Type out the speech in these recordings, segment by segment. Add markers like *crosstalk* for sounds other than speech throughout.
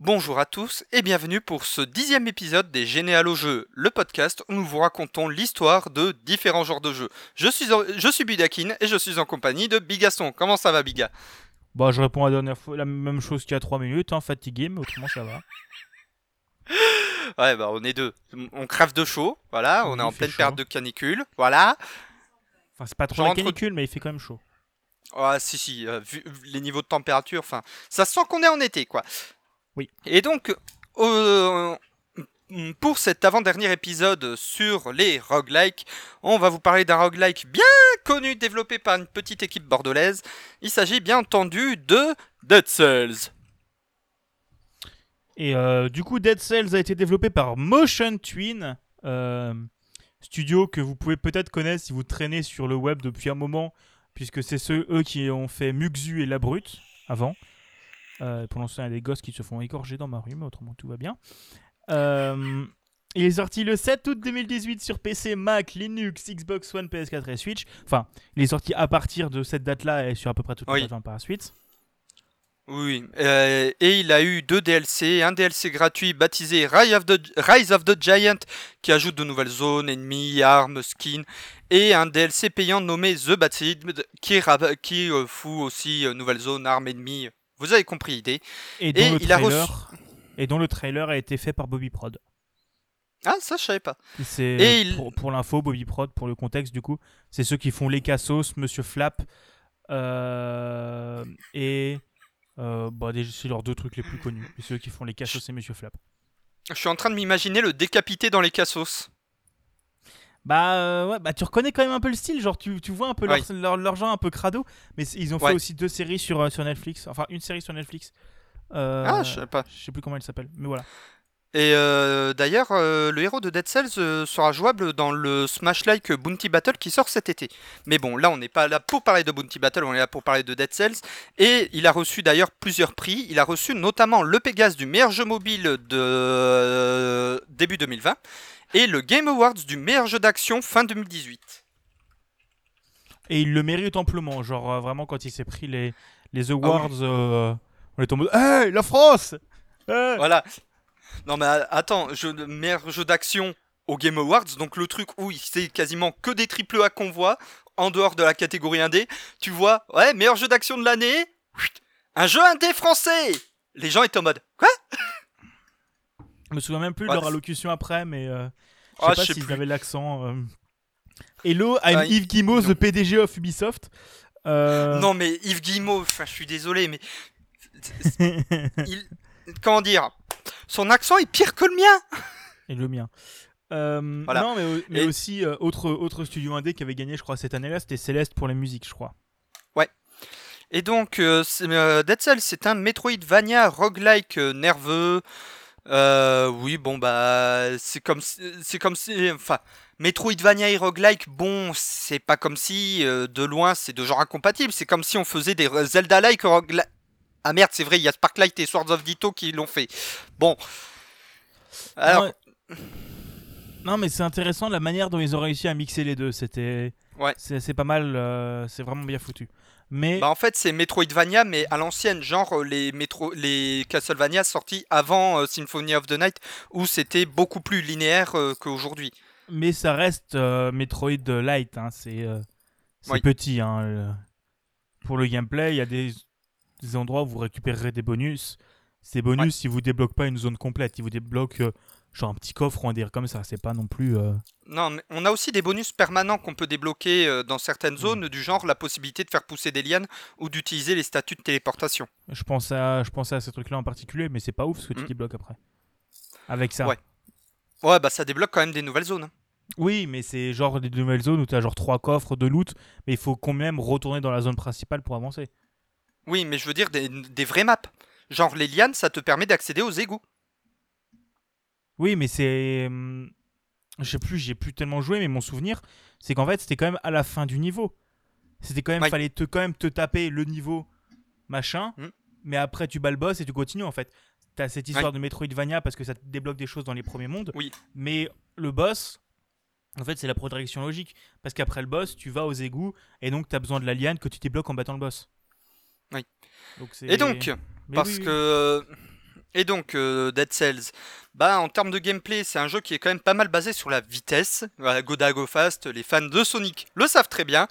Bonjour à tous et bienvenue pour ce dixième épisode des Généalo Jeux, le podcast où nous vous racontons l'histoire de différents genres de jeux. Je suis, en- je suis Budakin et je suis en compagnie de Bigaston. Comment ça va Biga? Bah, je réponds à la dernière fois la même chose qu'il y a 3 minutes, hein, fatigué, mais autrement ça va. *laughs* Ouais bah on est deux. On crève de chaud, voilà, on est en pleine chaud. période de canicule, voilà. Enfin, c'est pas trop la canicule, mais il fait quand même chaud. Ah si si, euh, vu vu les niveaux de température, enfin, ça sent qu'on est en été quoi. Oui. Et donc, euh, pour cet avant-dernier épisode sur les roguelikes, on va vous parler d'un roguelike bien connu, développé par une petite équipe bordelaise. Il s'agit bien entendu de Dead Cells. Et euh, du coup, Dead Cells a été développé par Motion Twin, euh, studio que vous pouvez peut-être connaître si vous traînez sur le web depuis un moment, puisque c'est ceux eux qui ont fait Muxu et La Brute avant. Euh, pour l'instant, il y a des gosses qui se font égorger dans ma rue, mais autrement tout va bien. Euh, il est sorti le 7 août 2018 sur PC, Mac, Linux, Xbox One, PS4 et Switch. Enfin, il est sorti à partir de cette date-là et sur à peu près toutes les Oui. plateformes par la suite. Oui, euh, et il a eu deux DLC, un DLC gratuit baptisé Rise of, the, Rise of the Giant qui ajoute de nouvelles zones, ennemis, armes, skins, et un DLC payant nommé The Battlefield qui, qui euh, fout aussi euh, nouvelles zones, armes, ennemis. Vous avez compris l'idée. Et dont, Et le il a trailer, et dont le trailer a été fait par Bobby Prod. Ah, ça je savais pas. C'est Et il- pour, pour l'info, Bobby Prod, pour le contexte du coup, c'est ceux qui font les cassos, Monsieur Flap, euh, et euh, bah, déjà, c'est leurs deux trucs les plus connus. Et ceux qui font les cassos, c'est Monsieur Flap. Je suis en train de m'imaginer le décapité dans les cassos. Bah euh, ouais, bah tu reconnais quand même un peu le style, genre tu, tu vois un peu leur, leur, leur genre un peu crado, mais ils ont fait Ouais. aussi deux séries sur, euh, sur Netflix, enfin une série sur Netflix. Euh, Ah, je savais pas. je sais plus comment elle s'appelle, mais voilà. Et d'ailleurs, le héros de Dead Cells sera jouable dans le Smash Like Bounty Battle qui sort cet été. Mais bon, là, on n'est pas là pour parler de Bounty Battle, on est là pour parler de Dead Cells. Et il a reçu d'ailleurs plusieurs prix. Il a reçu notamment le Pégase du meilleur jeu mobile de début 2020 et le Game Awards du meilleur jeu d'action fin 2018. Et il le mérite amplement. Genre, euh, vraiment, quand il s'est pris les, les awards, euh, on est en mode Hey, la France Hey Voilà. Non mais a- attends, jeu meilleur jeu d'action au Game Awards, donc le truc où c'est quasiment que des triple A qu'on voit, en dehors de la catégorie indé, tu vois, ouais, meilleur jeu d'action de l'année, un jeu indé français Les gens étaient en mode, quoi? Je me souviens même plus de Ouais, leur allocution après, mais euh, je sais Ah, pas sais s'ils plus. avaient l'accent. euh. Hello, I'm Ah, Yves Guimau, the PDG of Ubisoft. Euh, Non mais Yves enfin je suis désolé, mais... *laughs* il- Comment dire Son accent est pire que le mien Et le mien. Euh, Voilà. Non, mais, mais Et- aussi, autre, autre studio indé qui avait gagné, je crois, cette année-là, c'était Céleste pour la musique, je crois. Et donc, Dead Cells, c'est un Metroidvania roguelike nerveux. Euh, oui, bon, bah, c'est comme si, c'est comme si, enfin, Metroidvania et roguelike, bon, c'est pas comme si, euh, de loin, c'est de genre incompatible. C'est comme si on faisait des Zelda-like roguelike. Ah merde, c'est vrai, il y a Sparklight et Swords of Ditto qui l'ont fait. Bon. Alors, Non, mais c'est intéressant la manière dont ils ont réussi à mixer les deux. C'était. Ouais. C'est pas mal, euh, c'est vraiment bien foutu. Mais. bah, en fait, c'est Metroidvania, mais à l'ancienne, genre euh, les, Metro... les Castlevania sortis avant euh, Symphony of the Night, où c'était beaucoup plus linéaire euh, qu'aujourd'hui. Mais ça reste Metroid Light, hein, c'est c'est Oui. petit. Hein, le- Pour le gameplay, il y a des, des endroits où vous récupérerez des bonus. Ces bonus, si vous débloquez pas une zone complète, ils vous débloquent euh, genre un petit coffre ou un délire comme ça. C'est pas non plus. euh, Non, mais on a aussi des bonus permanents qu'on peut débloquer euh, dans certaines Mm. zones, du genre la possibilité de faire pousser des lianes ou d'utiliser les statuts de téléportation. Je pense à, je pensais à ce truc-là en particulier, mais c'est pas ouf ce que tu Mm. débloques après. Avec ça. Ouais. Ouais, bah ça débloque quand même des nouvelles zones. hein. Oui, mais c'est genre des nouvelles zones où tu as genre trois coffres de loot, mais il faut quand même retourner dans la zone principale pour avancer. Oui, mais je veux dire des, des vraies maps. Genre les lianes, ça te permet d'accéder aux égouts. Oui, mais c'est. hum, Je sais plus, j'ai plus tellement joué, mais mon souvenir, c'est qu'en fait, c'était quand même à la fin du niveau. C'était quand même. Ouais. Fallait te, quand même te taper le niveau machin, Mm. mais après, tu bats le boss et tu continues en fait. T'as cette histoire de Metroidvania parce que ça te débloque des choses dans les premiers mondes. Oui. Mais le boss, en fait, c'est la progression logique. Parce qu'après le boss, tu vas aux égouts et donc tu as besoin de la liane que tu débloques en battant le boss. Oui. Donc Et donc, Mais parce oui, oui. que Et donc, euh, Dead Cells, bah, en termes de gameplay, c'est un jeu qui est quand même pas mal basé sur la vitesse. Voilà, Goda Go Fast, les fans de Sonic le savent très bien.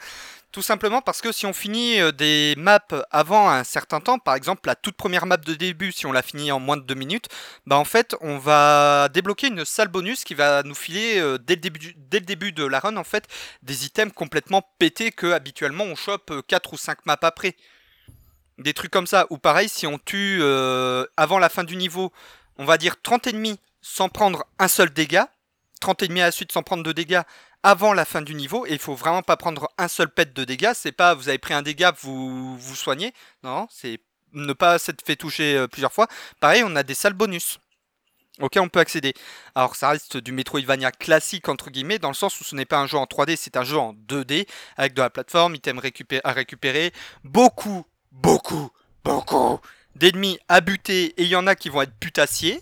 Tout simplement parce que si on finit euh, des maps avant un certain temps, par exemple la toute première map de début, si on la finit en moins de 2 minutes, bah en fait on va débloquer une salle bonus qui va nous filer euh, dès, le début, dès le début de la run en fait des items complètement pétés que habituellement on chope 4 ou 5 maps après. Des trucs comme ça. Ou pareil, si on tue euh, avant la fin du niveau, on va dire 30 ennemis sans prendre un seul dégât, 30 ennemis à la suite sans prendre de dégâts avant la fin du niveau, et il faut vraiment pas prendre un seul pet de dégâts, c'est pas vous avez pris un dégât, vous vous soignez, non, c'est ne pas s'être fait toucher euh, plusieurs fois. Pareil, on a des salles bonus auxquelles on peut accéder. Alors ça reste du Metroidvania classique entre guillemets, dans le sens où ce n'est pas un jeu en 3D, c'est un jeu en 2D, avec de la plateforme, items à récupérer, beaucoup, beaucoup, beaucoup d'ennemis à buter, et il y en a qui vont être putassiers.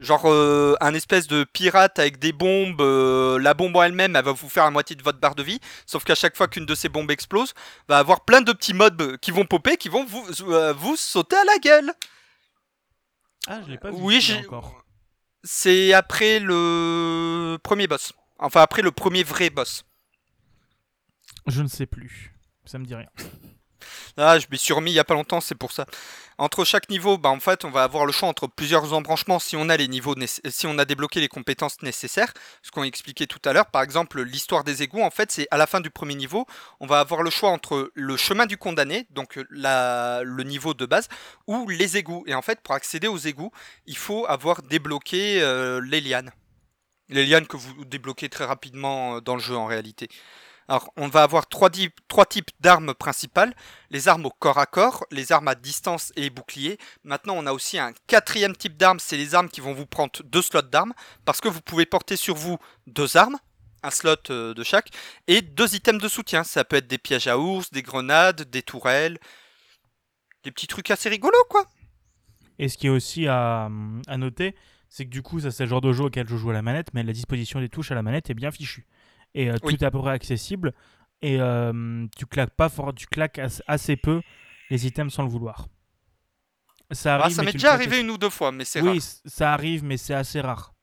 Genre euh, un espèce de pirate avec des bombes, euh, la bombe en elle-même, elle va vous faire la moitié de votre barre de vie, sauf qu'à chaque fois qu'une de ces bombes explose, va avoir plein de petits mobs qui vont popper, qui vont vous, euh, vous sauter à la gueule. Ah, je l'ai pas vu Oui, j'ai- encore. C'est après le premier boss. Enfin, après le premier vrai boss. Je ne sais plus. Ça me dit rien. Ah, je m'y suis remis il y a pas longtemps, c'est pour ça. Entre chaque niveau, bah, en fait, on va avoir le choix entre plusieurs embranchements si on a les niveaux, si on a débloqué les compétences nécessaires. Ce qu'on expliquait tout à l'heure, par exemple, l'histoire des égouts, en fait, c'est à la fin du premier niveau, on va avoir le choix entre le chemin du condamné, donc la, le niveau de base, ou les égouts. Et en fait, pour accéder aux égouts, il faut avoir débloqué euh, les lianes. Les lianes que vous débloquez très rapidement euh, dans le jeu en réalité. Alors, on va avoir trois, types d'armes principales les armes au corps à corps, les armes à distance et les boucliers. Maintenant, on a aussi un quatrième type d'armes, c'est les armes qui vont vous prendre deux slots d'armes, parce que vous pouvez porter sur vous deux armes, un slot euh, de chaque, et deux items de soutien. Ça peut être des pièges à ours, des grenades, des tourelles, des petits trucs assez rigolos, quoi. Et ce qui est aussi à, à noter, c'est que du coup, ça c'est le genre de jeu auquel je joue à la manette, mais la disposition des touches à la manette est bien fichue. Et euh, Oui. tout est à peu près accessible. Et euh, tu claques pas fort, tu claques as- assez peu les items sans le vouloir. Ça Ah, arrive. ça m'est déjà arrivé une ou deux fois, mais c'est Oui, rare. c- ça arrive, mais c'est assez rare.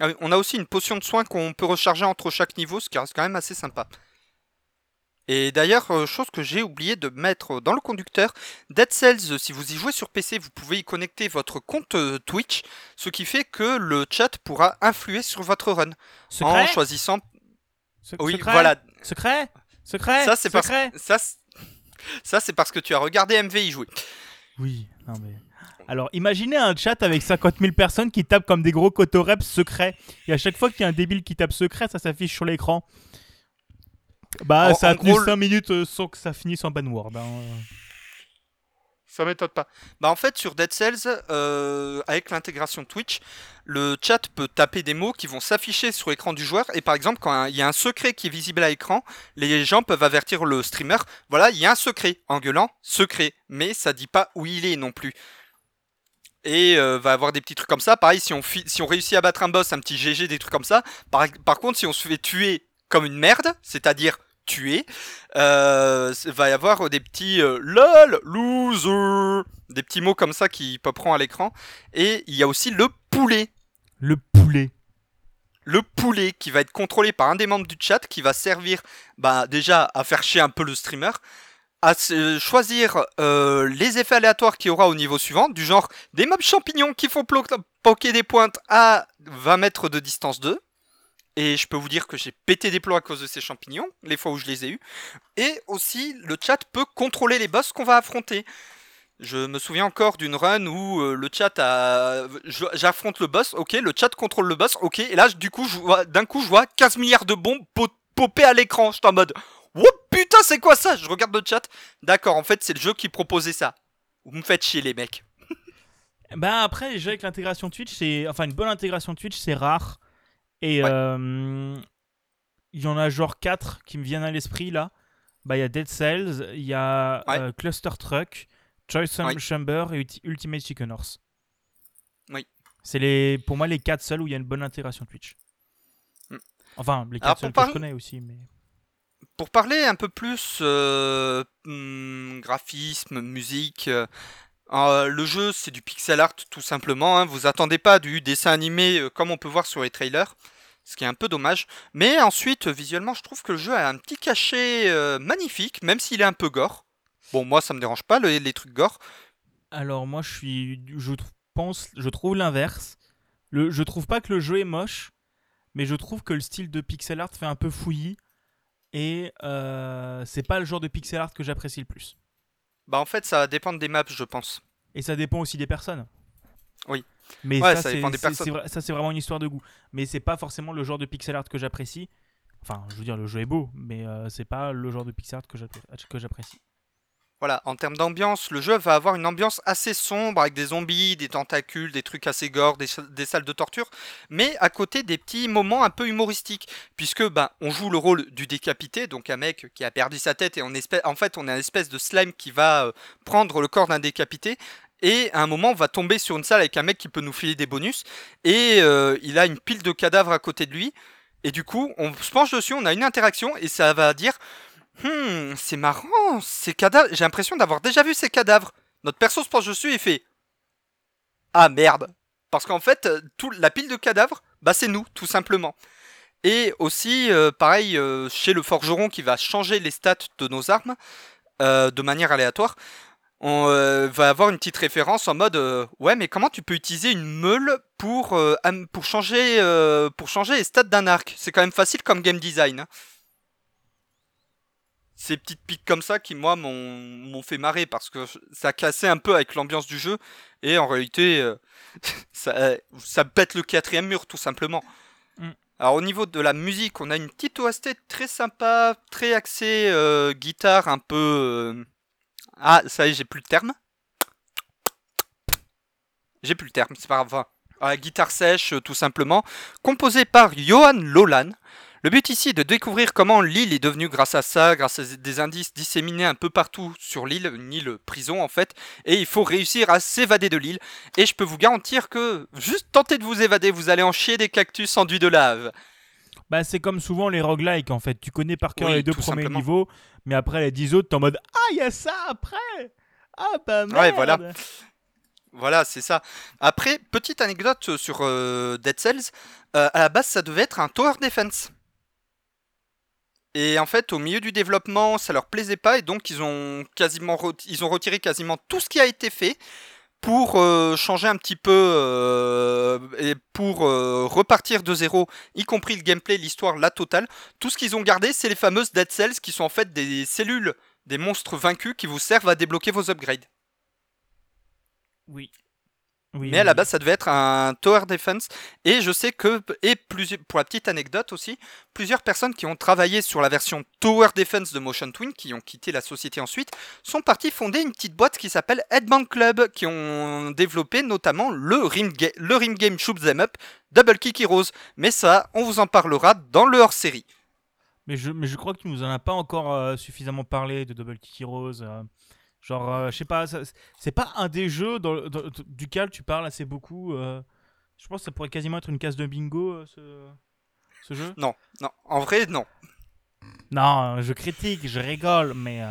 Ah oui, on a aussi une potion de soin qu'on peut recharger entre chaque niveau, ce qui reste quand même assez sympa. Et d'ailleurs, euh, chose que j'ai oublié de mettre dans le conducteur, Dead Cells, si vous y jouez sur PC, vous pouvez y connecter votre compte Twitch, ce qui fait que le chat pourra influer sur votre run Secret en choisissant. Se- Oui, secret voilà. Secret Secret Ça, c'est parce... Ça, c'est- ça, c'est parce que tu as regardé MV y jouer. Oui, non mais. Alors, imaginez un chat avec 50 000 personnes qui tapent comme des gros cotoreps secrets. Et à chaque fois qu'il y a un débile qui tape secret, ça s'affiche sur l'écran. Bah, En- ça a en tenu gros, 5 minutes euh, sans que ça finisse en banward. hein. Ça m'étonne pas. Bah en fait sur Dead Cells, euh, avec l'intégration Twitch, le chat peut taper des mots qui vont s'afficher sur l'écran du joueur et par exemple quand il y a un secret qui est visible à l'écran, les gens peuvent avertir le streamer, voilà il y a un secret, en gueulant secret, mais ça dit pas où il est non plus. Et euh, va avoir des petits trucs comme ça. Pareil si on, si on réussit à battre un boss, un petit GG, des trucs comme ça. Par contre si on se fait tuer comme une merde, c'est-à-dire tuer, euh, va y avoir des petits euh, lol, loser, des petits mots comme ça qui popperont à l'écran. Et il y a aussi le poulet. Le poulet. Le poulet qui va être contrôlé par un des membres du chat qui va servir bah, déjà à faire chier un peu le streamer, à choisir euh, les effets aléatoires qu'il y aura au niveau suivant, du genre des mobs champignons qui font poker des pointes à 20 mètres de distance d'eux. Et je peux vous dire que j'ai pété des plombs à cause de ces champignons, les fois où je les ai eus. Et aussi, le chat peut contrôler les boss qu'on va affronter. Je me souviens encore d'une run où euh, le chat a. J'affronte le boss, ok, le chat contrôle le boss, ok, et là, du coup, d'un coup, je vois 15 milliards de bombes po- popper à l'écran. J'étais en mode. Oh putain, c'est quoi ça? Je regarde le chat. D'accord, en fait, c'est le jeu qui proposait ça. Vous me faites chier, les mecs. *laughs* Bah, après, les jeux avec l'intégration Twitch, c'est. Enfin, une bonne intégration Twitch, c'est rare. Et Ouais. euh, il y en a genre 4 qui me viennent à l'esprit là. Bah, il y a Dead Cells, il y a Ouais. euh, Cluster Truck, Choice Ouais. Chamber et Ulti- Ultimate Chicken Horse. Oui. C'est les, pour moi les 4 seuls où il y a une bonne intégration Twitch. Mm. Enfin, les 4 Alors, seuls que je connais aussi. Mais... Pour parler un peu plus euh, hmm, graphisme, musique, euh, le jeu, c'est du pixel art tout simplement. Hein. Vous attendez pas du dessin animé euh, comme on peut voir sur les trailers, ce qui est un peu dommage. Mais ensuite, visuellement, je trouve que le jeu a un petit cachet euh, magnifique, même s'il est un peu gore. Bon, moi, ça me dérange pas les, trucs gore. Alors moi, je suis, je pense, je trouve l'inverse. Je trouve pas que le jeu est moche, mais je trouve que le style de pixel art fait un peu fouillis et c'est pas le genre de pixel art que j'apprécie le plus. Bah en fait, ça va dépendre des maps, je pense. Et ça dépend aussi des personnes. Oui. Mais Ouais, ça, ça c'est, dépend des c'est- personnes. c'est vra- ça, c'est vraiment une histoire de goût. Mais c'est pas forcément le genre de pixel art que j'apprécie. Enfin, je veux dire, le jeu est beau, mais euh, c'est pas le genre de pixel art que j'apprécie. Voilà, en termes d'ambiance, le jeu va avoir une ambiance assez sombre avec des zombies, des tentacules, des trucs assez gore, des, des salles de torture, mais à côté des petits moments un peu humoristiques, puisque ben on joue le rôle du décapité, donc un mec qui a perdu sa tête et en fait on est un espèce de slime qui va euh, prendre le corps d'un décapité. Et à un moment, on va tomber sur une salle avec un mec qui peut nous filer des bonus. Et euh, il a une pile de cadavres à côté de lui. Et du coup, on se penche dessus, on a une interaction et ça va dire Hmm, c'est marrant, ces cadavres. J'ai l'impression d'avoir déjà vu ces cadavres. Notre perso se penche dessus et fait Ah merde. Parce qu'en fait, euh, tout, la pile de cadavres, bah c'est nous, tout simplement. Et aussi, euh, pareil, euh, chez le forgeron qui va changer les stats de nos armes de manière aléatoire, on va avoir une petite référence en mode Ouais, mais comment tu peux utiliser une meule pour, changer, pour les stats d'un arc? C'est quand même facile comme game design. hein ces petites piques comme ça qui moi m'ont fait marrer parce que ça cassait un peu avec l'ambiance du jeu et en réalité euh, *laughs* ça, euh, ça pète le quatrième mur tout simplement. Mm. Alors au niveau de la musique, on a une petite OST très sympa, très axée euh, guitare un peu... euh, Ah ça y est, j'ai plus le terme. J'ai plus le terme, c'est pas grave. Enfin, euh, guitare sèche tout simplement, composée par Johan Lolan. Le but ici est de découvrir comment l'île est devenue grâce à ça, grâce à des indices disséminés un peu partout sur l'île, une île prison en fait, et il faut réussir à s'évader de l'île. Et je peux vous garantir que juste tenter de vous évader, vous allez en chier des cactus enduits de lave. Bah, c'est comme souvent les roguelikes en fait. Tu connais par cœur Oui, les deux premiers simplement. niveaux, mais après les 10 autres, t'es en mode Ah, il y a ça après Ah, bah merde Ouais, voilà. Voilà, c'est ça. Après, petite anecdote sur euh, Dead Cells, euh, à la base ça devait être un tower defense. Et en fait, au milieu du développement, ça leur plaisait pas et donc ils ont quasiment ils ont retiré quasiment tout ce qui a été fait pour euh, changer un petit peu euh, et pour euh, repartir de zéro, y compris le gameplay, l'histoire, la totale. Tout ce qu'ils ont gardé, c'est les fameuses Dead Cells qui sont en fait des cellules des monstres vaincus qui vous servent à débloquer vos upgrades. Oui. Oui. Mais à la base, ça devait être un tower defense. Et je sais que, et plus, pour la petite anecdote aussi, plusieurs personnes qui ont travaillé sur la version tower defense de Motion Twin, qui ont quitté la société ensuite, sont partis fonder une petite boîte qui s'appelle Headband Club, qui ont développé notamment le Rim, Ga- le Rim Game Shoot Them Up, Double Kick Heroes. Mais ça, on vous en parlera dans le hors-série. Mais je, mais je crois que tu nous en as pas encore euh, suffisamment parlé de Double Kick Heroes. euh, genre, euh, je sais pas, c'est pas un des jeux dans- dans- duquel tu parles assez beaucoup. euh, je pense que ça pourrait quasiment être une case de bingo, euh, ce, ce jeu. Non, non, en vrai, non. Non, je critique, je rigole, mais.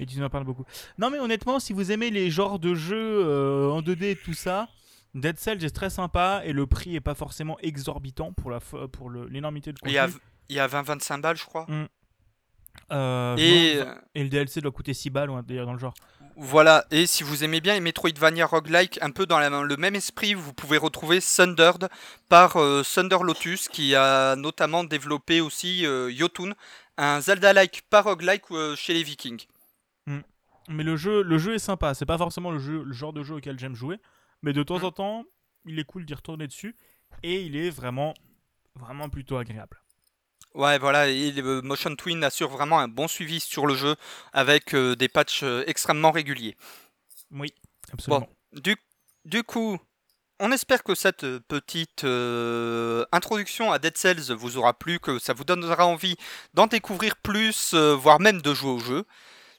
Et tu en parles beaucoup. Non, mais honnêtement, si vous aimez les genres de jeux en 2D et tout ça, Dead Cells est très sympa et le prix est pas forcément exorbitant pour fo- pour l'énormité de Il y a, contenu. il y a 20-25 balles, je crois. Euh, Et, non, et le DLC doit coûter 6 balles délire dans le genre. Voilà, et si vous aimez bien les Metroidvania roguelike, un peu dans la- le même esprit, vous pouvez retrouver Sundered par euh, Thunder Lotus, qui a notamment développé aussi euh, Yotun, un Zelda-like par roguelike euh, chez les Vikings. Mais le jeu, le jeu est sympa. C'est pas forcément le, jeu, le genre de jeu auquel j'aime jouer. Mais de temps Mm. en temps, il est cool d'y retourner dessus. Et il est vraiment, vraiment plutôt agréable. Ouais, voilà, et le Motion Twin assure vraiment un bon suivi sur le jeu, avec euh, des patchs euh, extrêmement réguliers. Oui, absolument. Du, du coup, on espère que cette euh, petite euh, introduction à Dead Cells vous aura plu, que ça vous donnera envie d'en découvrir plus, euh, voire même de jouer au jeu.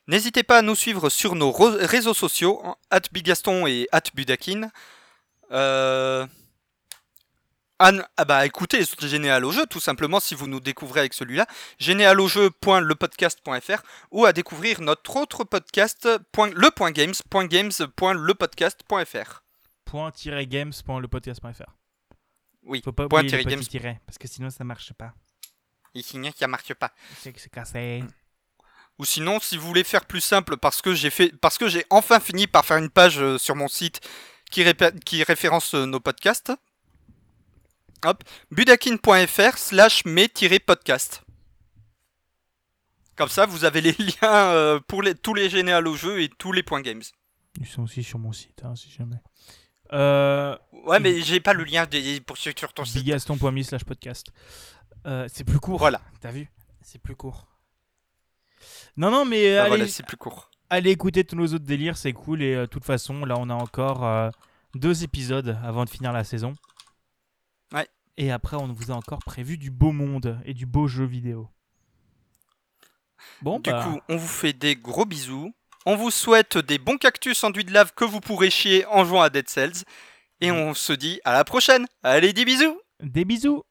N'hésitez pas à nous suivre sur nos réseaux sociaux, at Bigaston et at Budakin. Euh, Ah, n- ah bah écoutez, Généal au jeu, tout simplement, si vous nous découvrez avec celui-là, généalaujeu.lepodcast.fr ou à découvrir notre autre podcast, point- le.games.games.lepodcast.fr. point-games.lepodcast.fr. Oui, Faut pas point oublier le tiret petit games. tiret, parce que sinon ça marche pas. Il signe qu'il marche pas. C'est que c'est cassé. Ou sinon, si vous voulez faire plus simple, parce que j'ai fait, parce que j'ai enfin fini par faire une page euh, sur mon site qui référence euh, nos podcasts. Hop, budakin.fr slash mes-podcast. Comme ça, vous avez les *laughs* liens euh, pour les, tous les généales au jeu et tous les points games. Ils sont aussi sur mon site, hein, si jamais. Euh, Ouais, mais j'ai pas le lien des- pour sur sur ton site. bigaston.me slash podcast. Euh, c'est plus court. Voilà, T'as vu? C'est plus court. Non, non, mais Bah allez, voilà, c'est plus court. allez écouter tous nos autres délires, c'est cool. Et euh, de toute façon, là, on a encore deux épisodes avant de finir la saison. Ouais. Et après, on vous a encore prévu du beau monde et du beau jeu vidéo. Bon, Du bah, coup, on vous fait des gros bisous. On vous souhaite des bons cactus enduits de lave que vous pourrez chier en jouant à Dead Cells. Et on se dit à la prochaine. Allez, des bisous des bisous